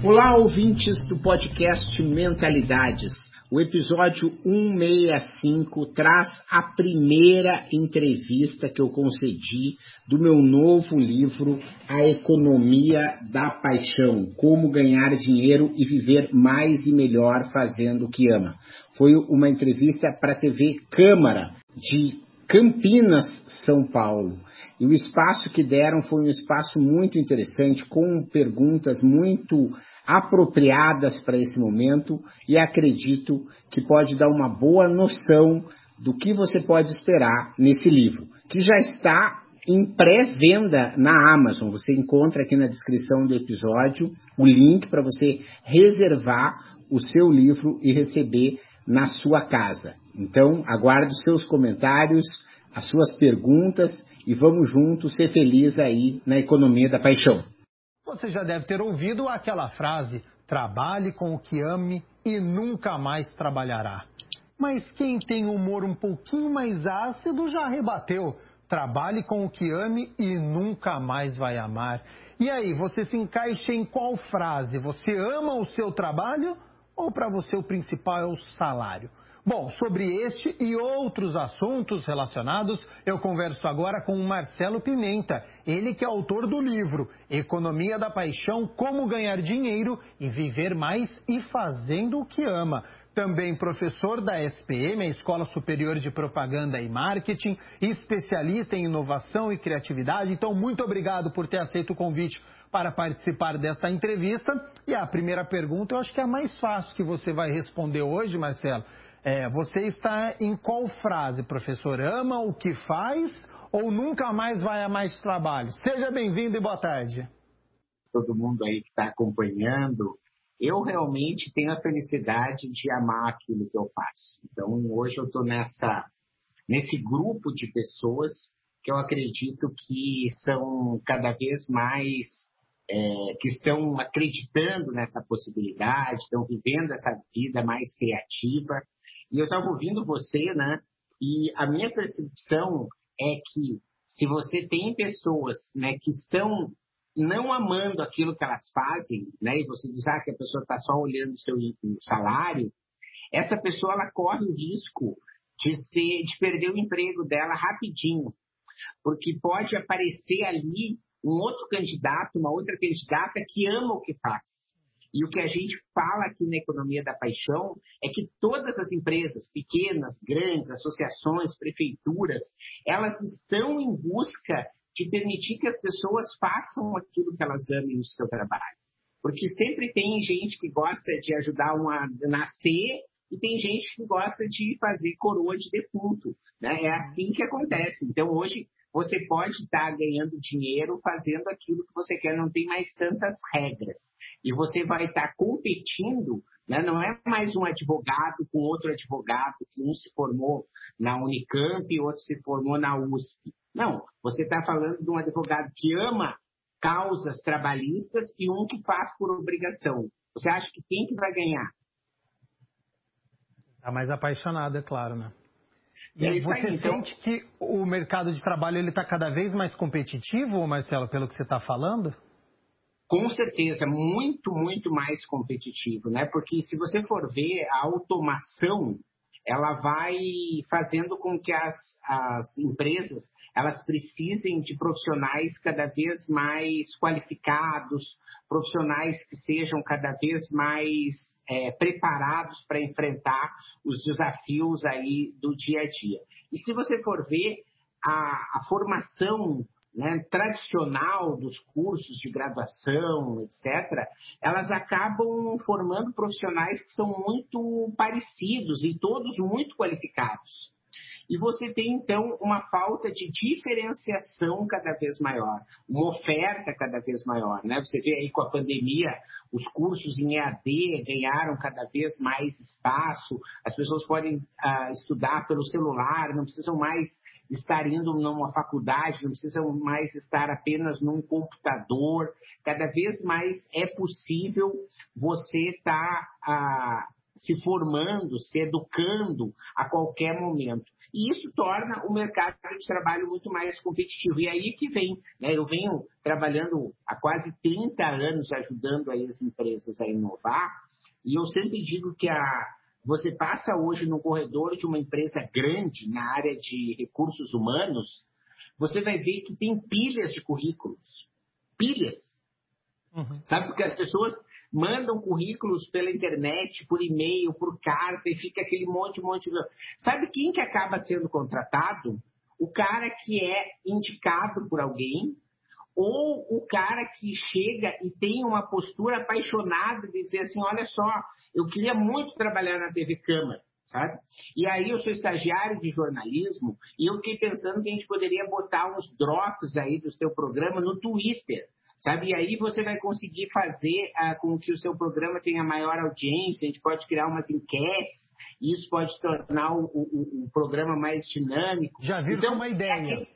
Olá, ouvintes do podcast Mentalidades. O episódio 165 traz a primeira entrevista que eu concedi do meu novo livro A Economia da Paixão: Como ganhar dinheiro e viver mais e melhor fazendo o que ama. Foi uma entrevista para a TV Câmara de Campinas, São Paulo. E o espaço que deram foi um espaço muito interessante, com perguntas muito apropriadas para esse momento e acredito que pode dar uma boa noção do que você pode esperar nesse livro, que já está em pré-venda na Amazon. Você encontra aqui na descrição do episódio o link para você reservar o seu livro e receber na sua casa. Então, aguardo seus comentários, as suas perguntas e vamos juntos ser felizes aí na economia da paixão. Você já deve ter ouvido aquela frase: trabalhe com o que ame e nunca mais trabalhará. Mas quem tem humor um pouquinho mais ácido já rebateu. Trabalhe com o que ame e nunca mais vai amar. E aí, você se encaixa em qual frase? Você ama o seu trabalho ou para você o principal é o salário? Bom, sobre este e outros assuntos relacionados, eu converso agora com o Marcelo Pimenta, ele que é autor do livro Economia da Paixão: Como Ganhar Dinheiro e Viver Mais e Fazendo o que Ama. Também professor da SPM, a Escola Superior de Propaganda e Marketing, especialista em inovação e criatividade. Então, muito obrigado por ter aceito o convite para participar desta entrevista. E a primeira pergunta, eu acho que é a mais fácil que você vai responder hoje, Marcelo é, você está em qual frase, professor? Ama o que faz ou nunca mais vai a mais trabalho? Seja bem-vindo e boa tarde. Todo mundo aí que está acompanhando, eu realmente tenho a felicidade de amar aquilo que eu faço. Então, hoje eu estou nessa nesse grupo de pessoas que eu acredito que são cada vez mais é, que estão acreditando nessa possibilidade, estão vivendo essa vida mais criativa e eu estava ouvindo você, né? E a minha percepção é que se você tem pessoas né, que estão não amando aquilo que elas fazem, né, e você diz ah, que a pessoa está só olhando o seu salário, essa pessoa ela corre o risco de, ser, de perder o emprego dela rapidinho, porque pode aparecer ali um outro candidato, uma outra candidata que ama o que faz. E o que a gente fala aqui na economia da paixão é que todas as empresas, pequenas, grandes, associações, prefeituras, elas estão em busca de permitir que as pessoas façam aquilo que elas amem no seu trabalho. Porque sempre tem gente que gosta de ajudar uma a nascer e tem gente que gosta de fazer coroa de defunto. Né? É assim que acontece. Então, hoje, você pode estar ganhando dinheiro fazendo aquilo que você quer, não tem mais tantas regras e você vai estar competindo, né? não é mais um advogado com outro advogado, que um se formou na Unicamp e outro se formou na USP. Não, você está falando de um advogado que ama causas trabalhistas e um que faz por obrigação. Você acha que quem que vai ganhar? Está mais apaixonado, é claro, né? E aí, você aí, então... sente que o mercado de trabalho ele está cada vez mais competitivo, Marcelo, pelo que você está falando? Com certeza muito, muito mais competitivo, né? Porque se você for ver a automação, ela vai fazendo com que as, as empresas elas precisem de profissionais cada vez mais qualificados, profissionais que sejam cada vez mais é, preparados para enfrentar os desafios aí do dia a dia. E se você for ver a, a formação né, tradicional dos cursos de graduação, etc., elas acabam formando profissionais que são muito parecidos e todos muito qualificados. E você tem, então, uma falta de diferenciação cada vez maior, uma oferta cada vez maior. Né? Você vê aí com a pandemia, os cursos em EAD ganharam cada vez mais espaço, as pessoas podem ah, estudar pelo celular, não precisam mais estar indo numa faculdade, não precisam mais estar apenas num computador. Cada vez mais é possível você estar tá, se formando, se educando a qualquer momento. E isso torna o mercado de trabalho muito mais competitivo. E aí que vem, né? eu venho trabalhando há quase 30 anos ajudando as empresas a inovar, e eu sempre digo que a, você passa hoje no corredor de uma empresa grande na área de recursos humanos, você vai ver que tem pilhas de currículos. Pilhas. Uhum. Sabe? Porque as pessoas mandam currículos pela internet, por e-mail, por carta, e fica aquele monte, monte. De... Sabe quem que acaba sendo contratado? O cara que é indicado por alguém, ou o cara que chega e tem uma postura apaixonada de dizer assim, olha só, eu queria muito trabalhar na TV Câmara, sabe? E aí eu sou estagiário de jornalismo e eu fiquei pensando que a gente poderia botar uns drops aí do seu programa no Twitter, sabe? E aí você vai conseguir fazer ah, com que o seu programa tenha maior audiência, a gente pode criar umas enquetes, isso pode tornar o, o, o programa mais dinâmico. Já viram então, uma ideia. É,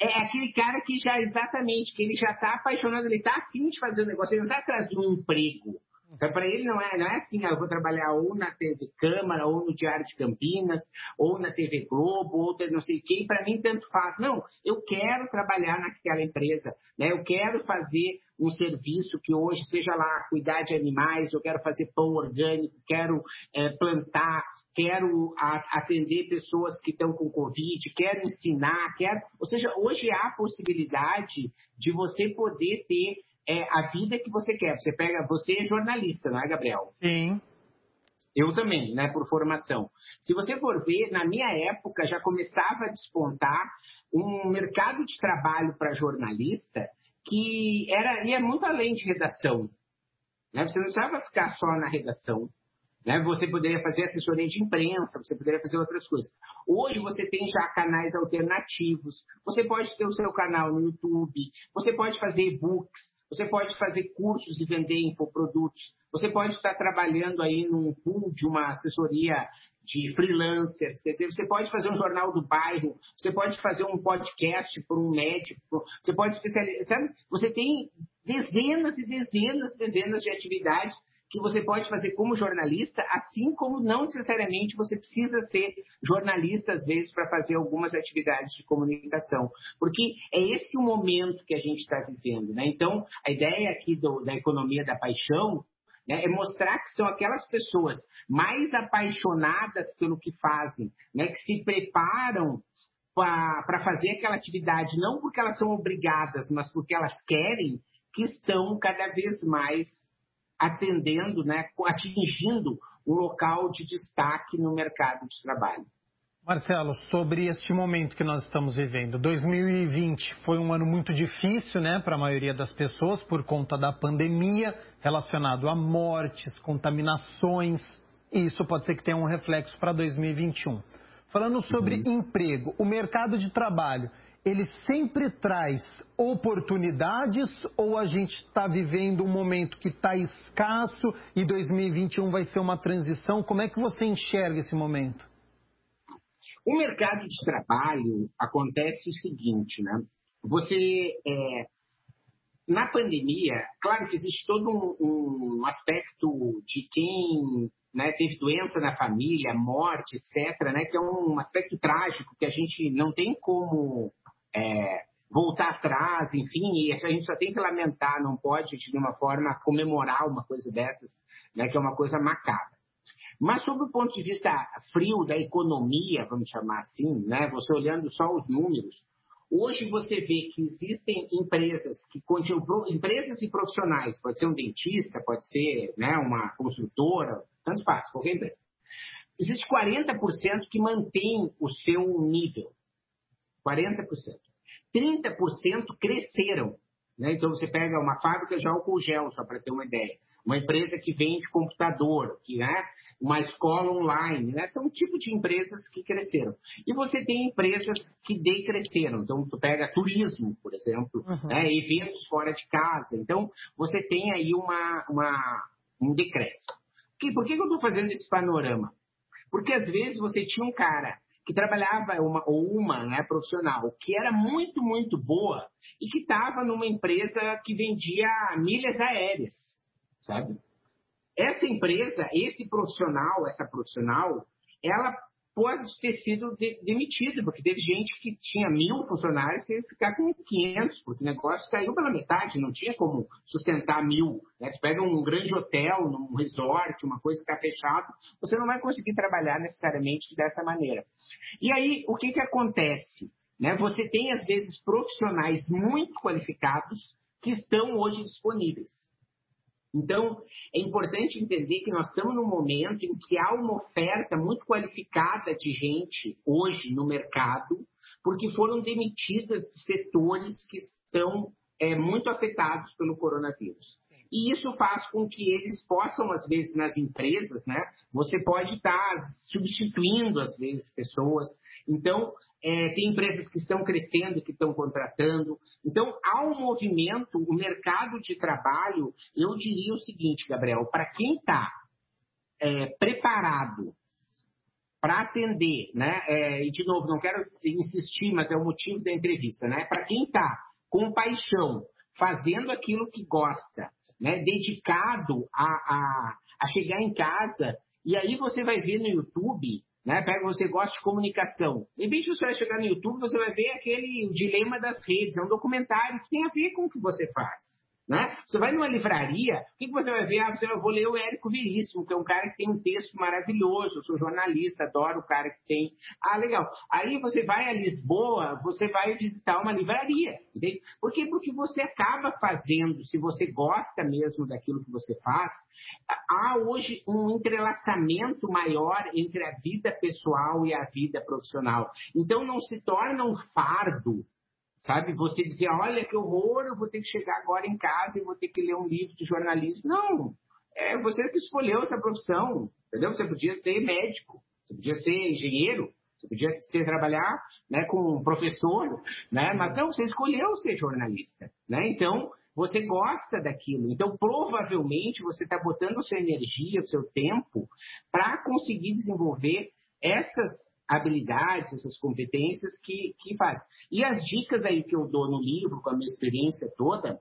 é aquele cara que já, exatamente, que ele já está apaixonado, ele está afim de fazer o um negócio, ele não está atrás de um emprego. Então, para ele não é, não é assim, ah, eu vou trabalhar ou na TV Câmara, ou no Diário de Campinas, ou na TV Globo, ou não sei quem, para mim tanto faz. Não, eu quero trabalhar naquela empresa, né? eu quero fazer um serviço que hoje seja lá cuidar de animais, eu quero fazer pão orgânico, quero é, plantar, quero atender pessoas que estão com Covid, quero ensinar, quero. Ou seja, hoje há a possibilidade de você poder ter é, a vida que você quer. Você pega, você é jornalista, não é, Gabriel? Sim. Eu também, né, por formação. Se você for ver, na minha época já começava a despontar um mercado de trabalho para jornalista que era ia muito além de redação. Né? Você não precisava ficar só na redação. Né? Você poderia fazer assessoria de imprensa, você poderia fazer outras coisas. Hoje você tem já canais alternativos, você pode ter o seu canal no YouTube, você pode fazer e-books, você pode fazer cursos e vender infoprodutos, você pode estar trabalhando aí num pool de uma assessoria de freelancers, quer dizer, você pode fazer um jornal do bairro, você pode fazer um podcast por um médico, você pode especializar, sabe? Você tem dezenas e dezenas, e dezenas de atividades que você pode fazer como jornalista, assim como não necessariamente você precisa ser jornalista, às vezes, para fazer algumas atividades de comunicação. Porque é esse o momento que a gente está vivendo. Né? Então, a ideia aqui do, da economia da paixão né, é mostrar que são aquelas pessoas mais apaixonadas pelo que fazem, né, que se preparam para fazer aquela atividade, não porque elas são obrigadas, mas porque elas querem, que estão cada vez mais atendendo, né, atingindo um local de destaque no mercado de trabalho. Marcelo, sobre este momento que nós estamos vivendo, 2020 foi um ano muito difícil, né, para a maioria das pessoas por conta da pandemia, relacionado a mortes, contaminações, e isso pode ser que tenha um reflexo para 2021. Falando sobre uhum. emprego, o mercado de trabalho, ele sempre traz oportunidades ou a gente está vivendo um momento que está escasso e 2021 vai ser uma transição? Como é que você enxerga esse momento? O mercado de trabalho acontece o seguinte, né? Você é, na pandemia, claro que existe todo um, um aspecto de quem né, teve doença na família, morte, etc., né, que é um aspecto trágico que a gente não tem como é, voltar atrás, enfim, e a gente só tem que lamentar, não pode, de nenhuma forma, comemorar uma coisa dessas, né, que é uma coisa macabra. Mas, sob o ponto de vista frio da economia, vamos chamar assim, né, você olhando só os números, hoje você vê que existem empresas que empresas e profissionais, pode ser um dentista, pode ser né, uma construtora, tanto faz, qualquer empresa. Existe 40% que mantém o seu nível. 40%. 30% cresceram. Né? Então, você pega uma fábrica de álcool gel, só para ter uma ideia. uma empresa que vende computador, que, né, uma escola online, né? São um tipo de empresas que cresceram. E você tem empresas que decresceram. Então, tu pega turismo, por exemplo, uhum. né? eventos fora de casa. Então, você tem aí uma, uma um decréscimo. Por que, que eu estou fazendo esse panorama? Porque às vezes você tinha um cara que trabalhava uma, ou uma né, profissional que era muito, muito boa e que estava numa empresa que vendia milhas aéreas, sabe? Essa empresa, esse profissional, essa profissional, ela pode ter sido de, porque teve gente que tinha mil funcionários que teve ficar com 500, porque o negócio caiu pela metade, não tinha como sustentar mil. Né? Tu pega um grande hotel, num resort, uma coisa que está fechado, você não vai conseguir trabalhar necessariamente dessa maneira. E aí, o que, que acontece? Né? Você tem, às vezes, profissionais muito qualificados que estão hoje disponíveis. Então, é importante entender que nós estamos num momento em que há uma oferta muito qualificada de gente hoje no mercado, porque foram demitidas de setores que estão é, muito afetados pelo coronavírus. E isso faz com que eles possam, às vezes, nas empresas, né? Você pode estar substituindo, às vezes, pessoas. Então, é, tem empresas que estão crescendo, que estão contratando. Então, há um movimento, o mercado de trabalho, eu diria o seguinte, Gabriel, para quem está é, preparado para atender, né? É, e de novo, não quero insistir, mas é o motivo da entrevista, né? Para quem está com paixão, fazendo aquilo que gosta, né? Dedicado a, a, a chegar em casa, e aí você vai ver no YouTube né? Pega você gosta de comunicação. De você vai chegar no YouTube, você vai ver aquele dilema das redes. É um documentário que tem a ver com o que você faz. Né? Você vai numa livraria, o que, você vai ver? Ah, você vai, vou ler o Érico Veríssimo, que é um cara que tem um texto maravilhoso. Eu sou jornalista, adoro o cara que tem. Ah, legal. Aí você vai a Lisboa, você vai visitar uma livraria. Entende? Por quê? Porque você acaba fazendo, se você gosta mesmo daquilo que você faz, há hoje um entrelaçamento maior entre a vida pessoal e a vida profissional. Então não se torna um fardo Sabe? Você dizer, olha que horror, eu vou ter que chegar agora em casa e vou ter que ler um livro de jornalismo. Não, é você que escolheu essa profissão, entendeu? Você podia ser médico, você podia ser engenheiro, você podia ser, trabalhar né, com um professor, né? mas não, você escolheu ser jornalista. Né? Então, você gosta daquilo. Então, provavelmente, você está botando sua energia, seu tempo, para conseguir desenvolver essas habilidades, essas competências que, que faz. E as dicas aí que eu dou no livro, com a minha experiência toda,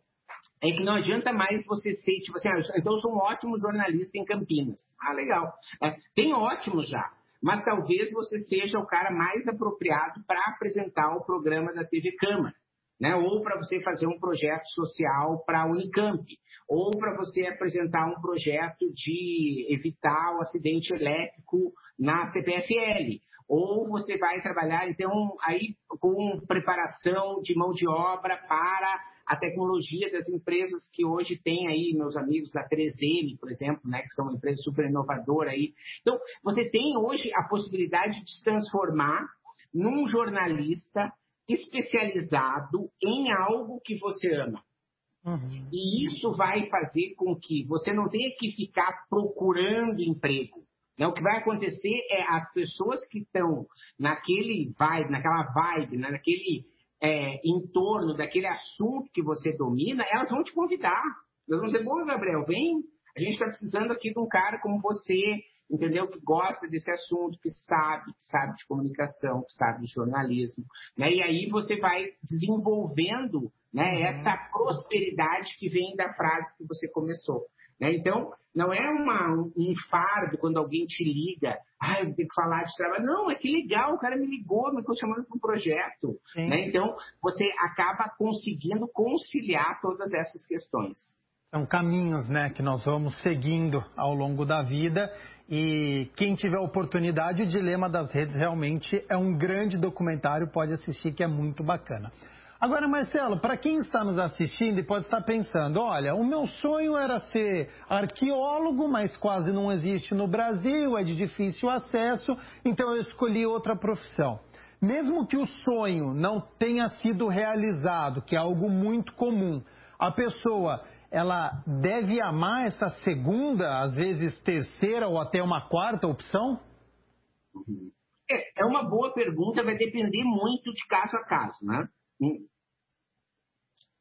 é que não adianta mais você ser, tipo assim, ah, então eu sou um ótimo jornalista em Campinas. Ah, legal. É, tem ótimo já. Mas talvez você seja o cara mais apropriado para apresentar o programa da TV Câmara. Né? ou para você fazer um projeto social para a Unicamp, ou para você apresentar um projeto de evitar o acidente elétrico na CPFL, ou você vai trabalhar, então, aí com preparação de mão de obra para a tecnologia das empresas que hoje tem aí, meus amigos da 3M, por exemplo, né, que são uma empresa super inovadora aí. Então, você tem hoje a possibilidade de se transformar num jornalista especializado em algo que você ama. Uhum. E isso vai fazer com que você não tenha que ficar procurando emprego. Né? O que vai acontecer é as pessoas que estão naquele vibe, naquela vibe, né? naquele é, entorno daquele assunto que você domina, elas vão te convidar. Elas vão dizer, bom, Gabriel, vem, a gente está precisando aqui de um cara como você, entendeu? Que gosta desse assunto, que sabe, que sabe de comunicação, que sabe de jornalismo. Né? E aí você vai desenvolvendo né, uhum. essa prosperidade que vem da frase que você começou. Né? Então, não é uma, um fardo quando alguém te liga, ah, eu tenho que falar de trabalho. Não, é que legal, o cara me ligou, me chamando para um projeto. Né? Então, você acaba conseguindo conciliar todas essas questões. São caminhos né, que nós vamos seguindo ao longo da vida. E quem tiver oportunidade, o Dilema das Redes realmente é um grande documentário, pode assistir, que é muito bacana. Agora, Marcelo, para quem está nos assistindo e pode estar pensando, olha, o meu sonho era ser arqueólogo, mas quase não existe no Brasil, é de difícil acesso, então eu escolhi outra profissão. Mesmo que o sonho não tenha sido realizado, que é algo muito comum, a pessoa ela deve amar essa segunda, às vezes terceira ou até uma quarta opção? É, é uma boa pergunta, vai depender muito de caso a caso, né?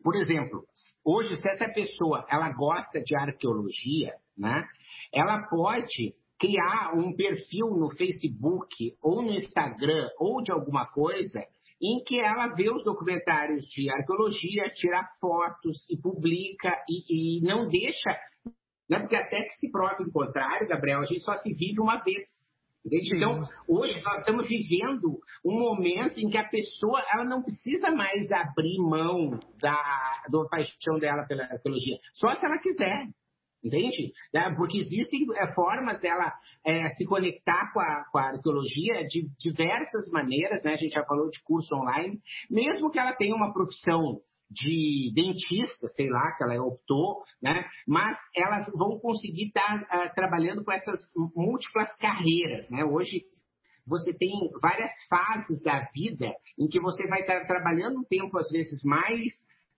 Por exemplo, hoje, se essa pessoa ela gosta de arqueologia, né? Ela pode criar um perfil no Facebook ou no Instagram ou de alguma coisa em que ela vê os documentários de arqueologia, tira fotos e publica e, e não deixa, né? porque até que se prove o contrário, Gabriel, a gente só se vive uma vez. Então, hoje nós estamos vivendo um momento em que a pessoa ela não precisa mais abrir mão da, da paixão dela pela arqueologia, só se ela quiser. Entende? É, porque existem é, formas dela é, se conectar com a, com a, arqueologia de diversas maneiras, né? A gente já falou de curso online, mesmo que ela tenha uma profissão de dentista, sei lá, que ela optou, né? Mas elas vão conseguir estar uh, trabalhando com essas múltiplas carreiras, né? Hoje você tem várias fases da vida em que você vai estar trabalhando um tempo às vezes mais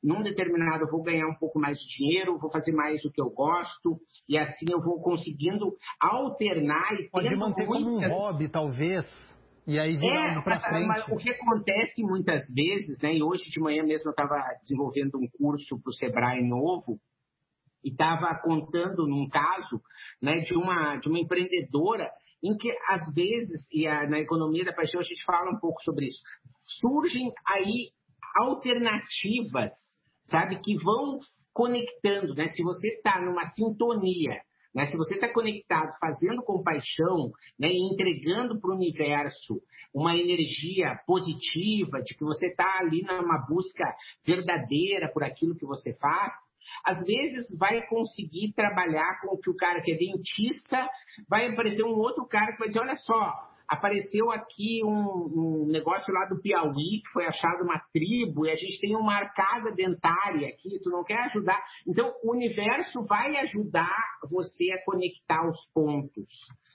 num determinado eu vou ganhar um pouco mais de dinheiro, vou fazer mais o que eu gosto, e assim eu vou conseguindo alternar e Pode manter muitas... como um hobby, talvez, e aí virando é, para frente. Mas o que acontece muitas vezes, né, e hoje de manhã mesmo eu estava desenvolvendo um curso para o Sebrae novo, e estava contando num caso né, de, uma, de uma empreendedora em que, às vezes, e a, na economia da paixão a gente fala um pouco sobre isso, surgem aí alternativas sabe? Que vão conectando, né? Se você está numa sintonia, né? Se você está conectado, fazendo compaixão, né? E entregando para o universo uma energia positiva, de que você está ali numa busca verdadeira por aquilo que você faz, às vezes vai conseguir trabalhar com que o cara que é dentista, vai aparecer um outro cara que vai dizer, olha só, apareceu aqui um, um, negócio lá do Piauí, que foi achado uma tribo, e a gente tem uma arcada dentária aqui, tu não quer ajudar? Então, o universo vai ajudar você a conectar os pontos.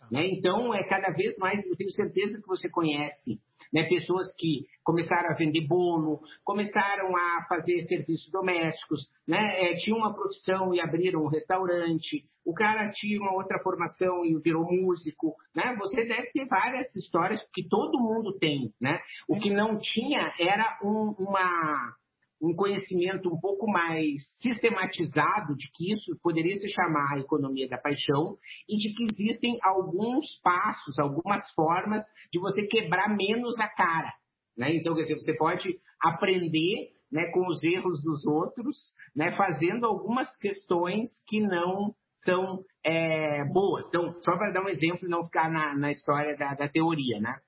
Né? Então, é cada vez mais, eu tenho certeza que você conhece né? Pessoas que começaram a vender bolo, começaram a fazer serviços domésticos, né? É, tinha uma profissão e abriram um restaurante, o cara tinha uma outra formação e virou músico, né? Você deve ter várias histórias que todo mundo tem, né? O que não tinha era um, uma um conhecimento um pouco mais sistematizado de que isso poderia se chamar a economia da paixão e de que existem alguns passos, algumas formas de você quebrar menos a cara. Né? Então, quer dizer, você pode aprender né, com os erros dos outros, né, fazendo algumas questões que não são é, boas. Então, só para dar um exemplo e não ficar na, na história da, da teoria, né?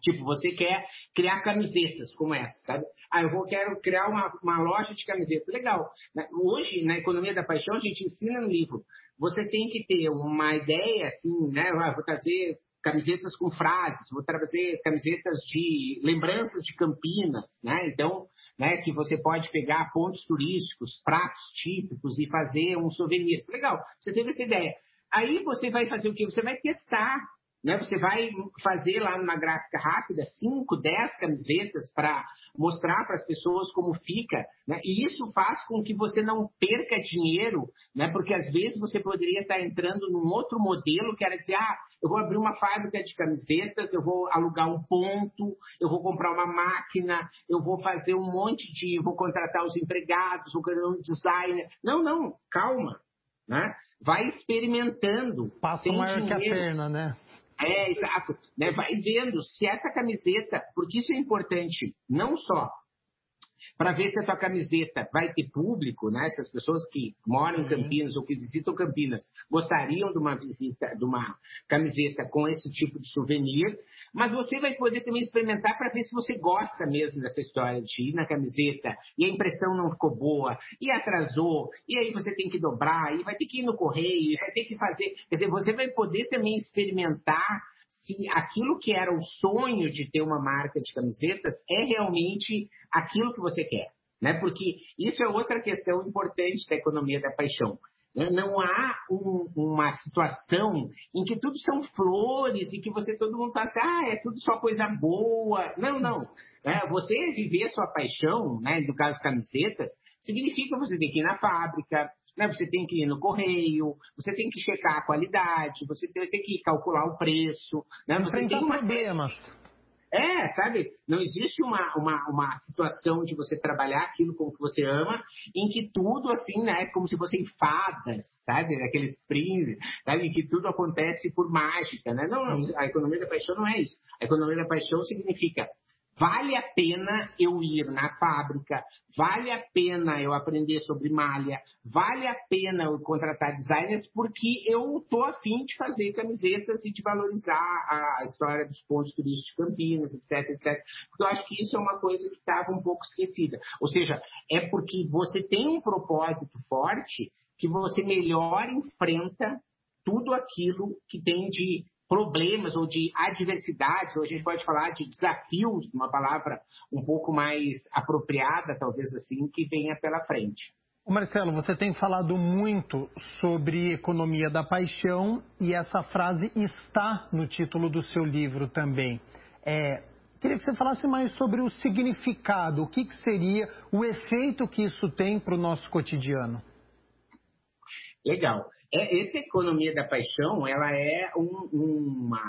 Tipo, você quer criar camisetas como essa, sabe? Ah, eu vou, quero criar uma, uma loja de camisetas. Legal. Né? Hoje, na Economia da Paixão, a gente ensina no livro. Você tem que ter uma ideia, assim, né? Ah, vou trazer camisetas com frases, vou trazer camisetas de lembranças de Campinas, né? Então, né, que você pode pegar pontos turísticos, pratos típicos e fazer um souvenir. Legal, você teve essa ideia. Aí você vai fazer o quê? Você vai testar né? Você vai fazer lá numa gráfica rápida 5, 10 camisetas para mostrar para as pessoas como fica. Né? E isso faz com que você não perca dinheiro, né? porque às vezes você poderia estar entrando num outro modelo que era dizer, ah, eu vou abrir uma fábrica de camisetas, eu vou alugar um ponto, eu vou comprar uma máquina, eu vou fazer um monte de. vou contratar os empregados, vou ganhar um designer. Não, não, calma. Né? Vai experimentando. Passa maior dinheiro. que a perna, né? É, exato. Né? Vai vendo se essa camiseta, porque isso é importante, não só para ver se a tua camiseta vai ter público, né? Se as pessoas que moram em Campinas ou que visitam Campinas gostariam de uma visita, de uma camiseta com esse tipo de souvenir, mas você vai poder também experimentar para ver se você gosta mesmo dessa história de ir na camiseta e a impressão não ficou boa, e atrasou, e aí você tem que dobrar, e vai ter que ir no correio, e vai ter que fazer. Quer dizer, você vai poder também experimentar se aquilo que era o sonho de ter uma marca de camisetas é realmente aquilo que você quer. Né? Porque isso é outra questão importante da economia da paixão. Né? Não há um, uma situação em que tudo são flores e que você todo mundo está assim, ah, é tudo só coisa boa. Não, não. É, você viver sua paixão, né, no caso camisetas, significa você ter que ir na fábrica, né? Você tem que ir no correio, você tem que checar a qualidade, você tem, tem que calcular o preço, né? Você tem uma... problemas. É, sabe? Não existe uma, uma, uma situação de você trabalhar aquilo com que você ama, em que tudo, assim, né? Como se fossem fadas, sabe? Aqueles príncipes, sabe? Em que tudo acontece por mágica, né? Não, a economia da paixão não é isso. A economia da paixão significa Vale a pena eu ir na fábrica, vale a pena eu aprender sobre malha, vale a pena eu contratar designers, porque eu estou afim de fazer camisetas e de valorizar a história dos pontos turísticos de Campinas, etc, etc. Porque eu acho que isso é uma coisa que estava um pouco esquecida. Ou seja, é porque você tem um propósito forte que você melhor enfrenta tudo aquilo que tem de problemas ou de adversidades, ou a gente pode falar de desafios, uma palavra um pouco mais apropriada, talvez assim, que venha pela frente. Marcelo, você tem falado muito sobre economia da paixão e essa frase está no título do seu livro também. É, queria que você falasse mais sobre o significado, o que, que seria o efeito que isso tem para o nosso cotidiano. Legal. É, essa economia da paixão, ela é um, uma,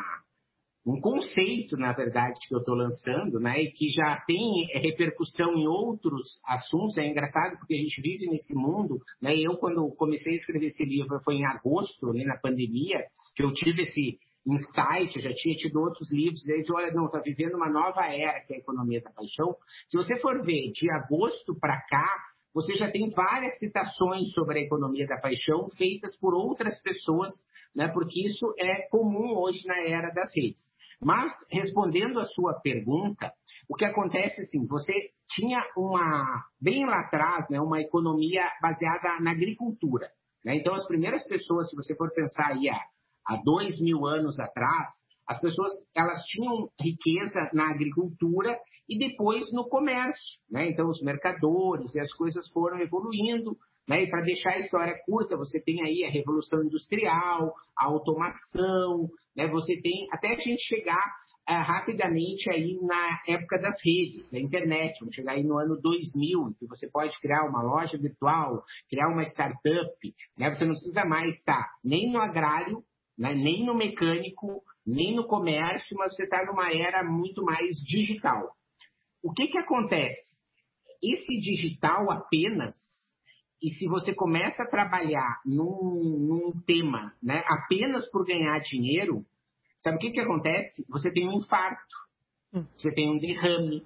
um conceito, na verdade, que eu estou lançando, né, e que já tem repercussão em outros assuntos. É engraçado porque a gente vive nesse mundo, né, eu quando comecei a escrever esse livro foi em agosto, ali na pandemia, que eu tive esse insight, eu já tinha tido outros livros, e aí olha, não, está vivendo uma nova era, que é a economia da paixão. Se você for ver de agosto para cá, você já tem várias citações sobre a economia da paixão feitas por outras pessoas, né, porque isso é comum hoje na era das redes. Mas, respondendo a sua pergunta, o que acontece assim, você tinha uma, bem lá atrás, né, uma economia baseada na agricultura. Né? Então, as primeiras pessoas, se você for pensar aí há, há dois mil anos atrás, as pessoas elas tinham riqueza na agricultura e depois no comércio. Né? Então, os mercadores e as coisas foram evoluindo. Né? E para deixar a história curta, você tem aí a Revolução Industrial, a automação, né? você tem até a gente chegar uh, rapidamente aí na época das redes, da internet. Vamos chegar aí no ano 2000, que você pode criar uma loja virtual, criar uma startup. Né? Você não precisa mais estar nem no agrário, né? nem no mecânico, nem no comércio, mas você está numa era muito mais digital. O que, que acontece? Esse digital apenas, e se você começa a trabalhar num, num tema né, apenas por ganhar dinheiro, sabe o que, que acontece? Você tem um infarto, hum. você tem um derrame,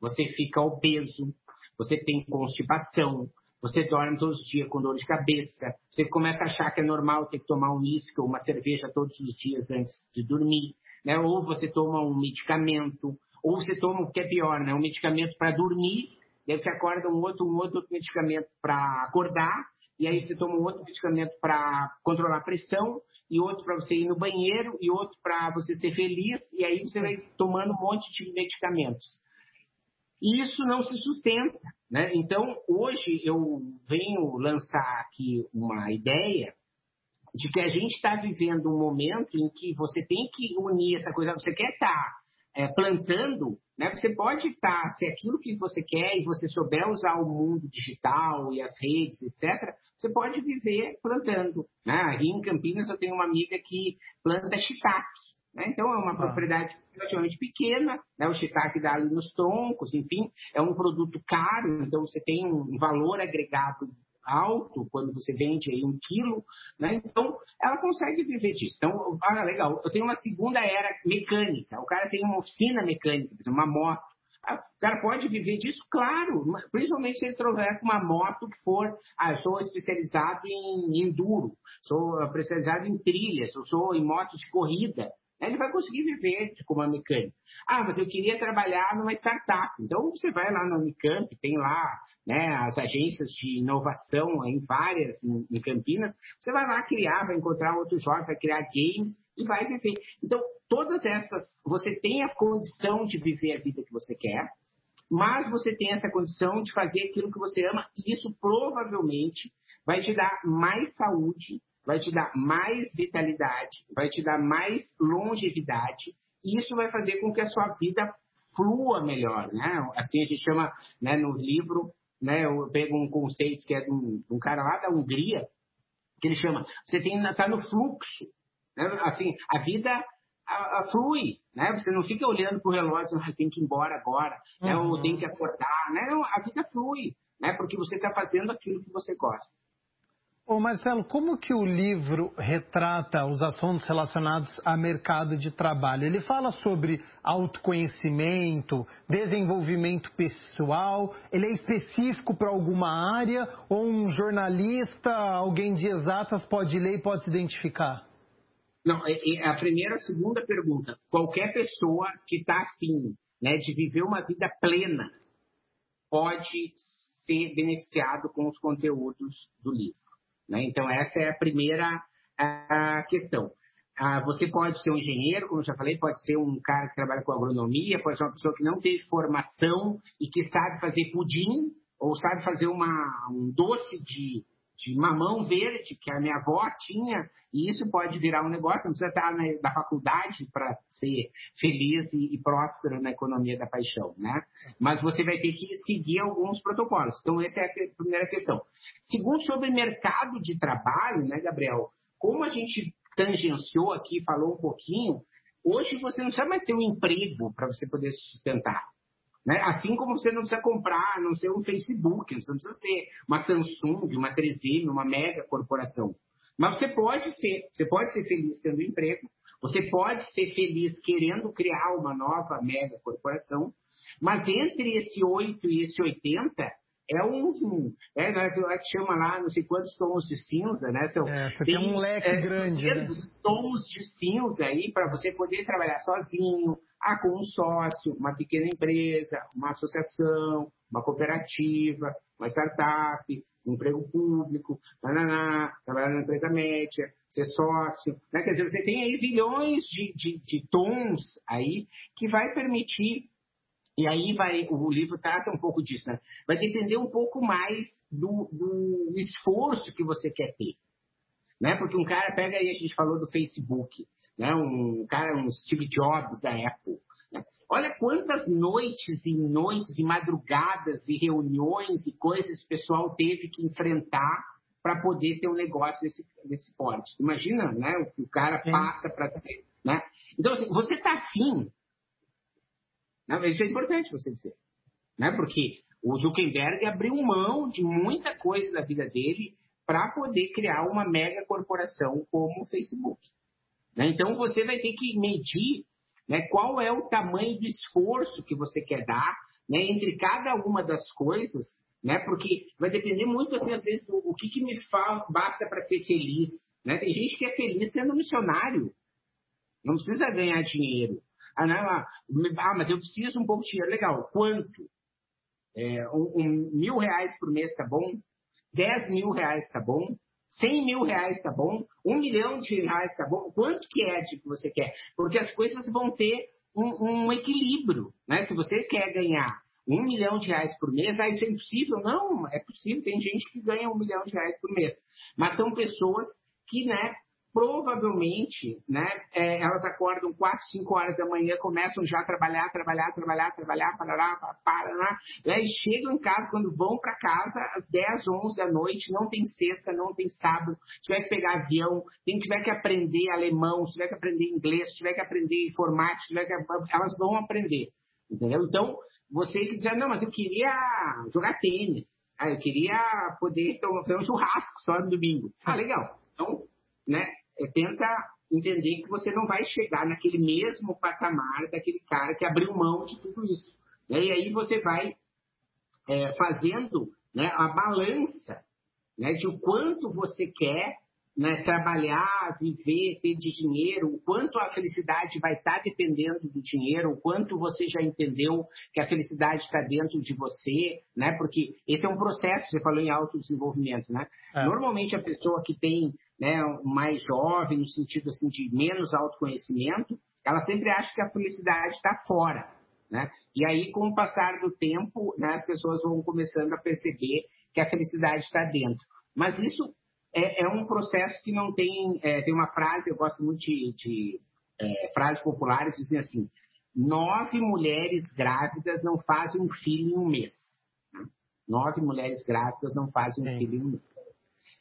você fica obeso, você tem constipação, você dorme todos os dias com dor de cabeça, você começa a achar que é normal ter que tomar um uísque ou uma cerveja todos os dias antes de dormir, né? ou você toma um medicamento, ou você toma o que é pior, né? um medicamento para dormir, daí você acorda um outro, um outro medicamento para acordar, e aí você toma um outro medicamento para controlar a pressão, e outro para você ir no banheiro, e outro para você ser feliz, e aí você vai tomando um monte de medicamentos. E isso não se sustenta. Né? Então, hoje eu venho lançar aqui uma ideia de que a gente está vivendo um momento em que você tem que unir essa coisa. Você quer estar tá, é, plantando, né? você pode estar, tá, se é aquilo que você quer e você souber usar o mundo digital e as redes, etc., você pode viver plantando. Né? Aqui em Campinas eu tenho uma amiga que planta shiitake. Né? Então, é uma ah. propriedade relativamente pequena, né? o shiitake dá ali nos troncos, enfim, é um produto caro, então você tem um valor agregado alto quando você vende aí um quilo, né? Então, ela consegue viver disso. Então, ah, legal, eu tenho uma segunda era mecânica, o cara tem uma oficina mecânica, uma moto, ah, o cara pode viver disso? Claro, principalmente se ele trouxer com uma moto que for, ah, eu sou especializado em enduro, sou especializado em trilhas, eu sou em motos de corrida ele vai conseguir viver como mecânico. Ah, mas eu queria trabalhar numa startup. Então você vai lá na Unicamp, tem lá né, as agências de inovação em várias em, Campinas. Você vai lá criar, vai encontrar outro jovem, vai criar games e vai viver. Então, todas essas, você tem a condição de viver a vida que você quer, mas você tem essa condição de fazer aquilo que você ama, e isso provavelmente vai te dar mais saúde, vai te dar mais vitalidade, vai te dar mais longevidade, e isso vai fazer com que a sua vida flua melhor, né? Assim a gente chama, né, no livro, né? Eu pego um conceito que é de um, de um cara lá da Hungria, que ele chama, você tem tá no fluxo, né? Assim, a vida a, a flui, né? Você não fica olhando para o relógio, ah, tem que ir embora agora, uhum. né? ou tem que acordar, né? Não, a vida flui, né? Porque você está fazendo aquilo que você gosta. Ô Marcelo, como que o livro retrata os assuntos relacionados a mercado de trabalho? Ele fala sobre autoconhecimento, desenvolvimento pessoal, ele é específico para alguma área ou um jornalista, alguém de exatas pode ler e pode se identificar? Não, é, é a primeira, a segunda pergunta. Qualquer pessoa que está afim né, de viver uma vida plena pode ser beneficiado com os conteúdos do livro. Né? Então, essa é a primeira a questão. Ah, você pode ser um engenheiro, como eu já falei, pode ser um cara que trabalha com agronomia, pode ser uma pessoa que não teve formação e que sabe fazer pudim, ou sabe fazer uma, um doce de de mamão verde que a minha avó tinha, e isso pode virar um negócio, não precisa estar na, na faculdade para ser feliz e, e, próspero na economia da paixão, né? Mas você vai ter que seguir alguns protocolos. Então, essa é a primeira questão. Segundo, sobre mercado de trabalho, né, Gabriel? Como a gente tangenciou aqui, falou um pouquinho, hoje você não precisa mais ter um emprego para você poder se sustentar. Né? Assim como você não precisa comprar, não ser um Facebook, você não precisa ser uma Samsung, uma 3M, uma mega corporação. Mas você pode ser, você pode ser feliz tendo emprego, você pode ser feliz querendo criar uma nova mega corporação, mas entre esse 8 e esse 80, é um. É, né, que chama lá, não sei quantos tons de cinza, né? São, é, tem, tem um leque é, grande. Né? tons de cinza aí para você poder trabalhar sozinho, ah, com um sócio, uma pequena empresa, uma associação, uma cooperativa, uma startup, um emprego público, nananá, trabalhar na empresa média, ser sócio. Né? Quer dizer, você tem aí bilhões de, de, de tons aí que vai permitir e aí vai, o livro trata um pouco disso, né? Vai depender um pouco mais do, do esforço que você quer ter. Né? Porque um cara pega aí, a gente falou do Facebook né? um cara, um Steve Jobs da Apple. Né? Olha quantas noites e noites e madrugadas e reuniões e coisas o pessoal teve que enfrentar para poder ter um negócio desse, desse porte. Imagina né, o que o cara passa para ser. Né? Então, assim, você está afim. Né? Isso é importante você dizer. Né? Porque o Zuckerberg abriu mão de muita coisa da vida dele para poder criar uma mega corporação como o Facebook. Né? Então você vai ter que medir né, qual é o tamanho do esforço que você quer dar né, entre cada uma das coisas, né, porque vai depender muito, assim, às vezes, do o que, que me fala, basta para ser feliz. Né? Tem gente que é feliz sendo missionário, não precisa ganhar dinheiro. Ah, não, ah, ah mas eu preciso um pouco de dinheiro. Legal, quanto? É, um, um, mil reais por mês tá bom? Dez mil reais tá bom? 100 mil reais tá bom? Um milhão de reais tá bom? Quanto que é de que você quer? Porque as coisas vão ter um, um equilíbrio, né? Se você quer ganhar um milhão de reais por mês, ah, isso é impossível? Não, é possível. Tem gente que ganha um milhão de reais por mês. Mas são pessoas que, né, provavelmente, né, é, elas acordam 4, 5 horas da manhã, começam já a trabalhar, trabalhar, trabalhar, trabalhar, parará, parará, né, e chegam em casa, quando vão para casa, às 10, 11 da noite, não tem sexta, não tem sábado, tiver que pegar avião, tem, tiver que aprender alemão, tiver que aprender inglês, tiver que aprender informática, tiver que, elas vão aprender, entendeu? Então, você que diz, não, mas eu queria jogar tênis, ah, eu queria poder tomar um churrasco só no domingo. Ah, legal. Então, né, é, tenta entender que você não vai chegar naquele mesmo patamar daquele cara que abriu mão de tudo isso. Né? E aí você vai é, fazendo né, a balança né, de o quanto você quer né, trabalhar, viver, ter de dinheiro, o quanto a felicidade vai estar tá dependendo do dinheiro, o quanto você já entendeu que a felicidade está dentro de você, né? Porque esse é um processo, você falou em autodesenvolvimento, né? É. Normalmente a pessoa que tem né, mais jovem, no sentido assim de menos autoconhecimento, ela sempre acha que a felicidade está fora. Né? E aí, com o passar do tempo, né, as pessoas vão começando a perceber que a felicidade está dentro. Mas isso é, é, um processo que não tem. É, tem uma frase, eu gosto muito de, de é, frases populares, dizem assim: nove mulheres grávidas não fazem um filho em um mês. nove mulheres grávidas não fazem um filho em um mês.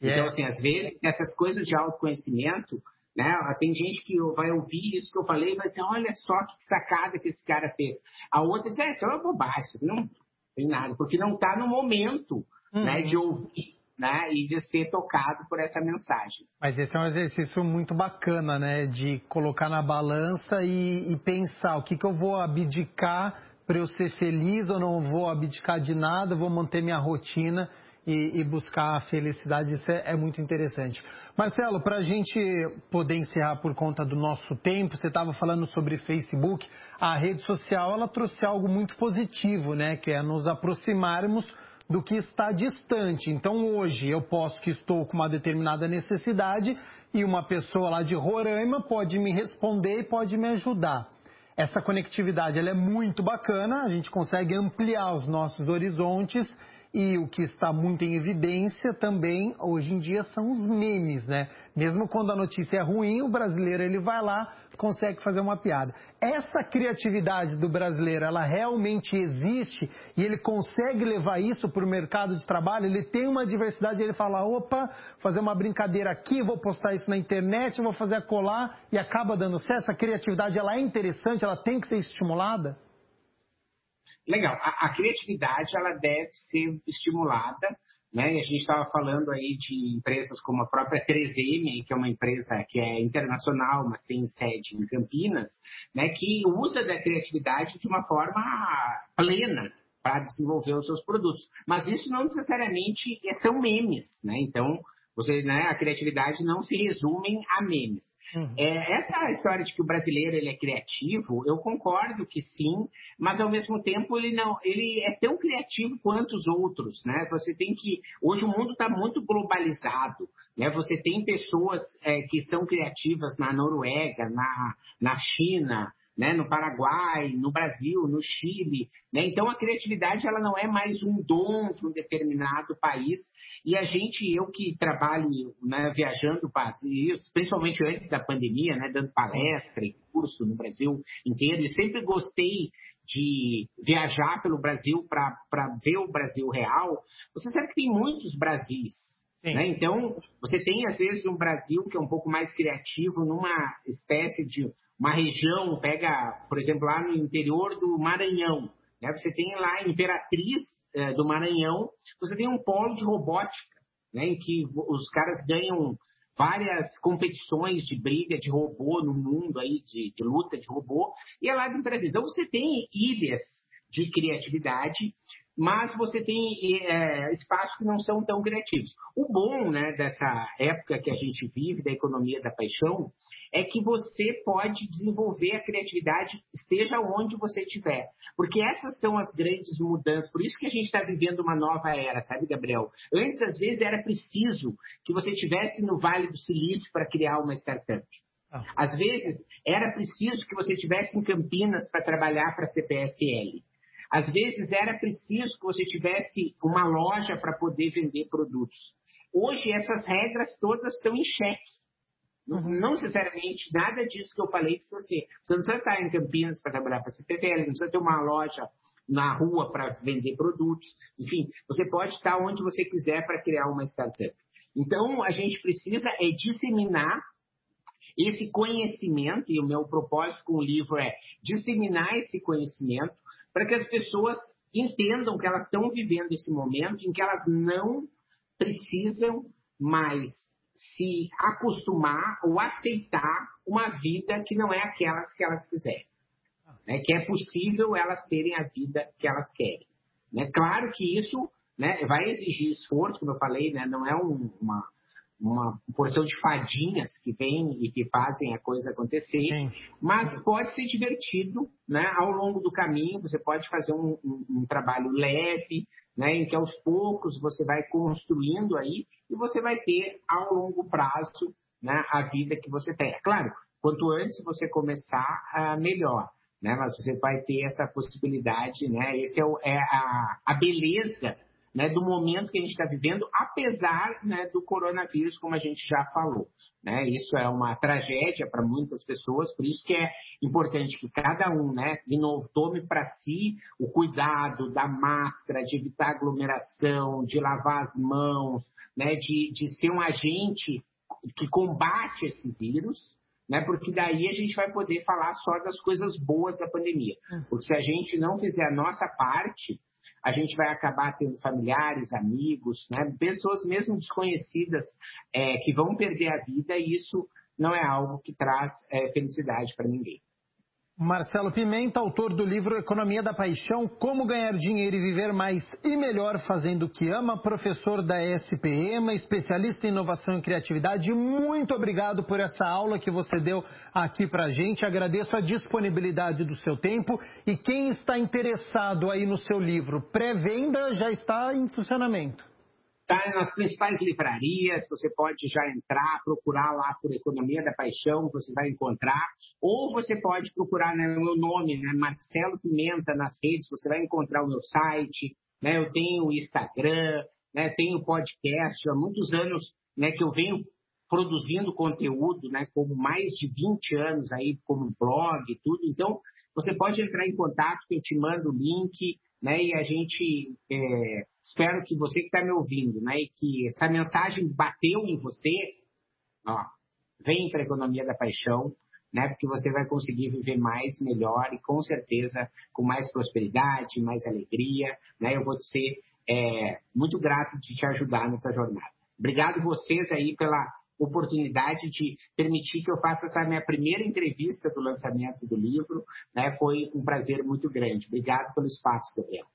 Então, assim, às vezes, essas coisas de autoconhecimento, né? Tem gente que vai ouvir isso que eu falei e vai dizer, olha só que sacada que esse cara fez. A outra diz, é, isso é uma bobagem, não tem nada, porque não está no momento uhum. né, de ouvir né, e de ser tocado por essa mensagem. Mas esse é um exercício muito bacana, né? De colocar na balança e, e pensar o que, que eu vou abdicar para eu ser feliz ou não vou abdicar de nada, vou manter minha rotina e, e buscar a felicidade. Isso é, é muito interessante. Marcelo, para a gente poder encerrar por conta do nosso tempo, você estava falando sobre Facebook. A rede social ela trouxe algo muito positivo, né? Que é nos aproximarmos do que está distante. Então hoje eu posso que estou com uma determinada necessidade e uma pessoa lá de Roraima pode me responder e pode me ajudar. Essa conectividade ela é muito bacana, a gente consegue ampliar os nossos horizontes e o que está muito em evidência também hoje em dia são os memes, né? Mesmo quando a notícia é ruim, o brasileiro ele vai lá, consegue fazer uma piada. Essa criatividade do brasileiro, ela realmente existe e ele consegue levar isso para o mercado de trabalho. Ele tem uma diversidade, ele fala, opa, fazer uma brincadeira aqui, vou postar isso na internet, vou fazer a colar e acaba dando certo. Essa criatividade, ela é interessante, ela tem que ser estimulada. Legal. A, a criatividade ela deve ser estimulada. Né? A gente estava falando aí de empresas como a própria 3M, que é uma empresa que é internacional, mas tem sede em Campinas, né? que usa da criatividade de uma forma plena para desenvolver os seus produtos. Mas isso não necessariamente são memes, né? Então, você, né, a criatividade não se resume a memes. Uhum. É, essa história de que o brasileiro ele é criativo, eu concordo que sim, mas ao mesmo tempo ele não, ele é tão criativo quanto os outros, né? Você tem que hoje o mundo está muito globalizado, né? Você tem pessoas é, que são criativas na Noruega, na, na China, né, no Paraguai, no Brasil, no Chile. Né? Então, a criatividade ela não é mais um dom de um determinado país. E a gente, eu que trabalho né, viajando principalmente antes da pandemia, né, dando palestra e curso no Brasil inteiro, e sempre gostei de viajar pelo Brasil para ver o Brasil real. Você sabe que tem muitos Brasis. Né? Então, você tem, às vezes, um Brasil que é um pouco mais criativo numa espécie de uma região, pega, por exemplo, lá no interior do Maranhão, né? você tem lá Imperatriz é, do Maranhão, você tem um polo de robótica, né? em que os caras ganham várias competições de briga de robô no mundo aí, de, de luta de robô, e é lá de Imperatriz. Então você tem ilhas de criatividade mas você tem é, espaços que não são tão criativos. O bom né, dessa época que a gente vive, da economia da paixão, é que você pode desenvolver a criatividade esteja onde você estiver. Porque essas são as grandes mudanças. Por isso que a gente está vivendo uma nova era, sabe, Gabriel? Antes, às vezes, era preciso que você estivesse no Vale do Silício para criar uma startup. Ah. Às vezes, era preciso que você estivesse em Campinas para trabalhar para a CPFL. Às vezes era preciso que você tivesse uma loja para poder vender produtos. Hoje essas regras todas estão em xeque. Não, não necessariamente nada disso que eu falei precisa ser. Você não precisa estar em Campinas para trabalhar para a CPTL, não precisa ter uma loja na rua para vender produtos. Enfim, você pode estar onde você quiser para criar uma startup. Então, a gente precisa é disseminar esse conhecimento, e o meu propósito com o livro é disseminar esse conhecimento para que as pessoas entendam que elas estão vivendo esse momento em que elas não precisam mais se acostumar ou aceitar uma vida que não é aquelas que elas quiserem. Né? Que é possível elas terem a vida que elas querem. Né? Claro que isso né, vai exigir esforço, como eu falei, né? não é um, uma, uma porção de fadinhas que vêm e que fazem a coisa acontecer, Sim. mas pode ser divertido, né? Ao longo do caminho, você pode fazer um, um, um, trabalho leve, né? Em que aos poucos você vai construindo aí e você vai ter ao longo prazo, né? A vida que você tem. Claro, quanto antes você começar, uh, melhor. Né, mas você vai ter essa possibilidade, né? Esse é, o, é a, a beleza né, do momento que a gente está vivendo, apesar né, do coronavírus, como a gente já falou. Né? Isso é uma tragédia para muitas pessoas, por isso que é importante que cada um, né, de novo, tome para si o cuidado da máscara, de evitar aglomeração, de lavar as mãos, né, de, de ser um agente que combate esse vírus, né? Porque daí a gente vai poder falar só das coisas boas da pandemia. Hum. Porque se a gente não fizer a nossa parte, a gente vai acabar tendo familiares, amigos, né? pessoas mesmo desconhecidas é, que vão perder a vida e isso não é algo que traz é, felicidade para ninguém. Marcelo Pimenta, autor do livro Economia da Paixão, Como Ganhar Dinheiro e Viver Mais e Melhor Fazendo o que Ama, professor da SPM, especialista em inovação e criatividade. Muito obrigado por essa aula que você deu aqui para a gente. Agradeço a disponibilidade do seu tempo. E quem está interessado aí no seu livro, pré-venda já está em funcionamento. Está nas principais livrarias, você pode já entrar, procurar lá por Economia da Paixão, você vai encontrar. Ou você pode procurar né, meu nome, né, Marcelo Pimenta, nas redes, você vai encontrar o meu site. Né, eu tenho Instagram, né, tenho podcast. Há muitos anos né, que eu venho produzindo conteúdo, né, como mais de 20 anos aí, como blog e tudo. Então, você pode entrar em contato, que eu te mando o link, né, e a gente é, espero que você que está me ouvindo, né, e que essa mensagem bateu em você, ó, vem para a economia da paixão, né, porque você vai conseguir viver mais, melhor e com certeza com mais prosperidade, mais alegria, né, eu vou ser é, muito grato de te ajudar nessa jornada. Obrigado vocês aí pela oportunidade de permitir que eu faça essa minha primeira entrevista do lançamento do livro, né, foi um prazer muito grande. Obrigado pelo espaço, Gabriel.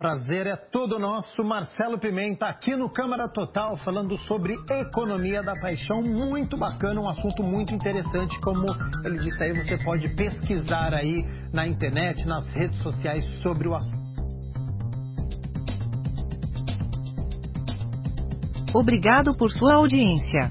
Prazer é todo nosso. Marcelo Pimenta aqui no Câmara Total falando sobre economia da paixão. Muito bacana, um assunto muito interessante. Como ele disse aí, você pode pesquisar aí na internet, nas redes sociais sobre o assunto. Obrigado por sua audiência.